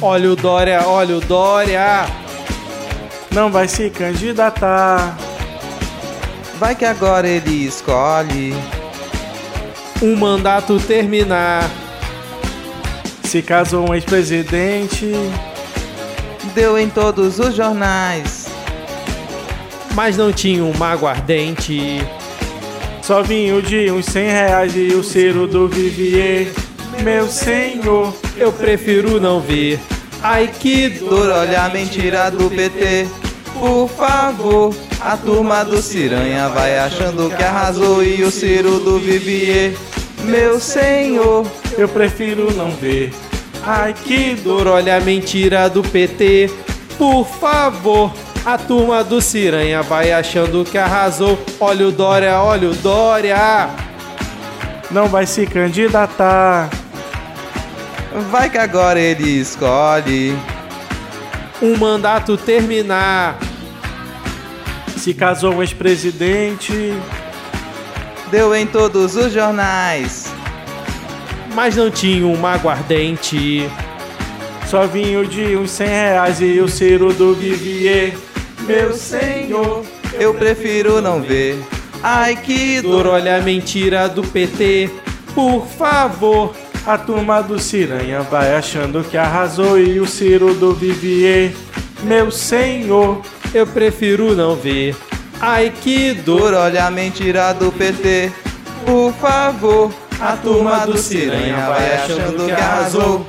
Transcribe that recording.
Olha o Dória, olha o Dória. Não vai se candidatar. Vai que agora ele escolhe um mandato terminar. Se caso um ex-presidente deu em todos os jornais, mas não tinha uma aguardente. Só vinho de uns cem reais e o ciro do Vivier. Meu senhor, eu prefiro não ver. Ai que dor, olha a mentira do PT. Por favor, a turma do Ciranha vai achando que arrasou e o Ciro do Vivier. Meu senhor, eu prefiro não ver. Ai que dor, olha a mentira do PT. Por favor, a turma do Ciranha vai achando que arrasou. Olha o Dória, olha o Dória. Não vai se candidatar. Vai que agora ele escolhe um mandato terminar. Se casou um ex-presidente. Deu em todos os jornais. Mas não tinha uma aguardente. Só vinho de uns cem reais e o Ciro do Vivier. Meu senhor, eu prefiro não ver. Ai que dor, olha a mentira do PT. Por favor, a turma do Ciranha vai achando que arrasou e o Ciro do Vivier. Meu senhor, eu prefiro não ver. Ai que dor, olha a mentira do PT. Por favor, a turma do Ciranha vai achando que arrasou.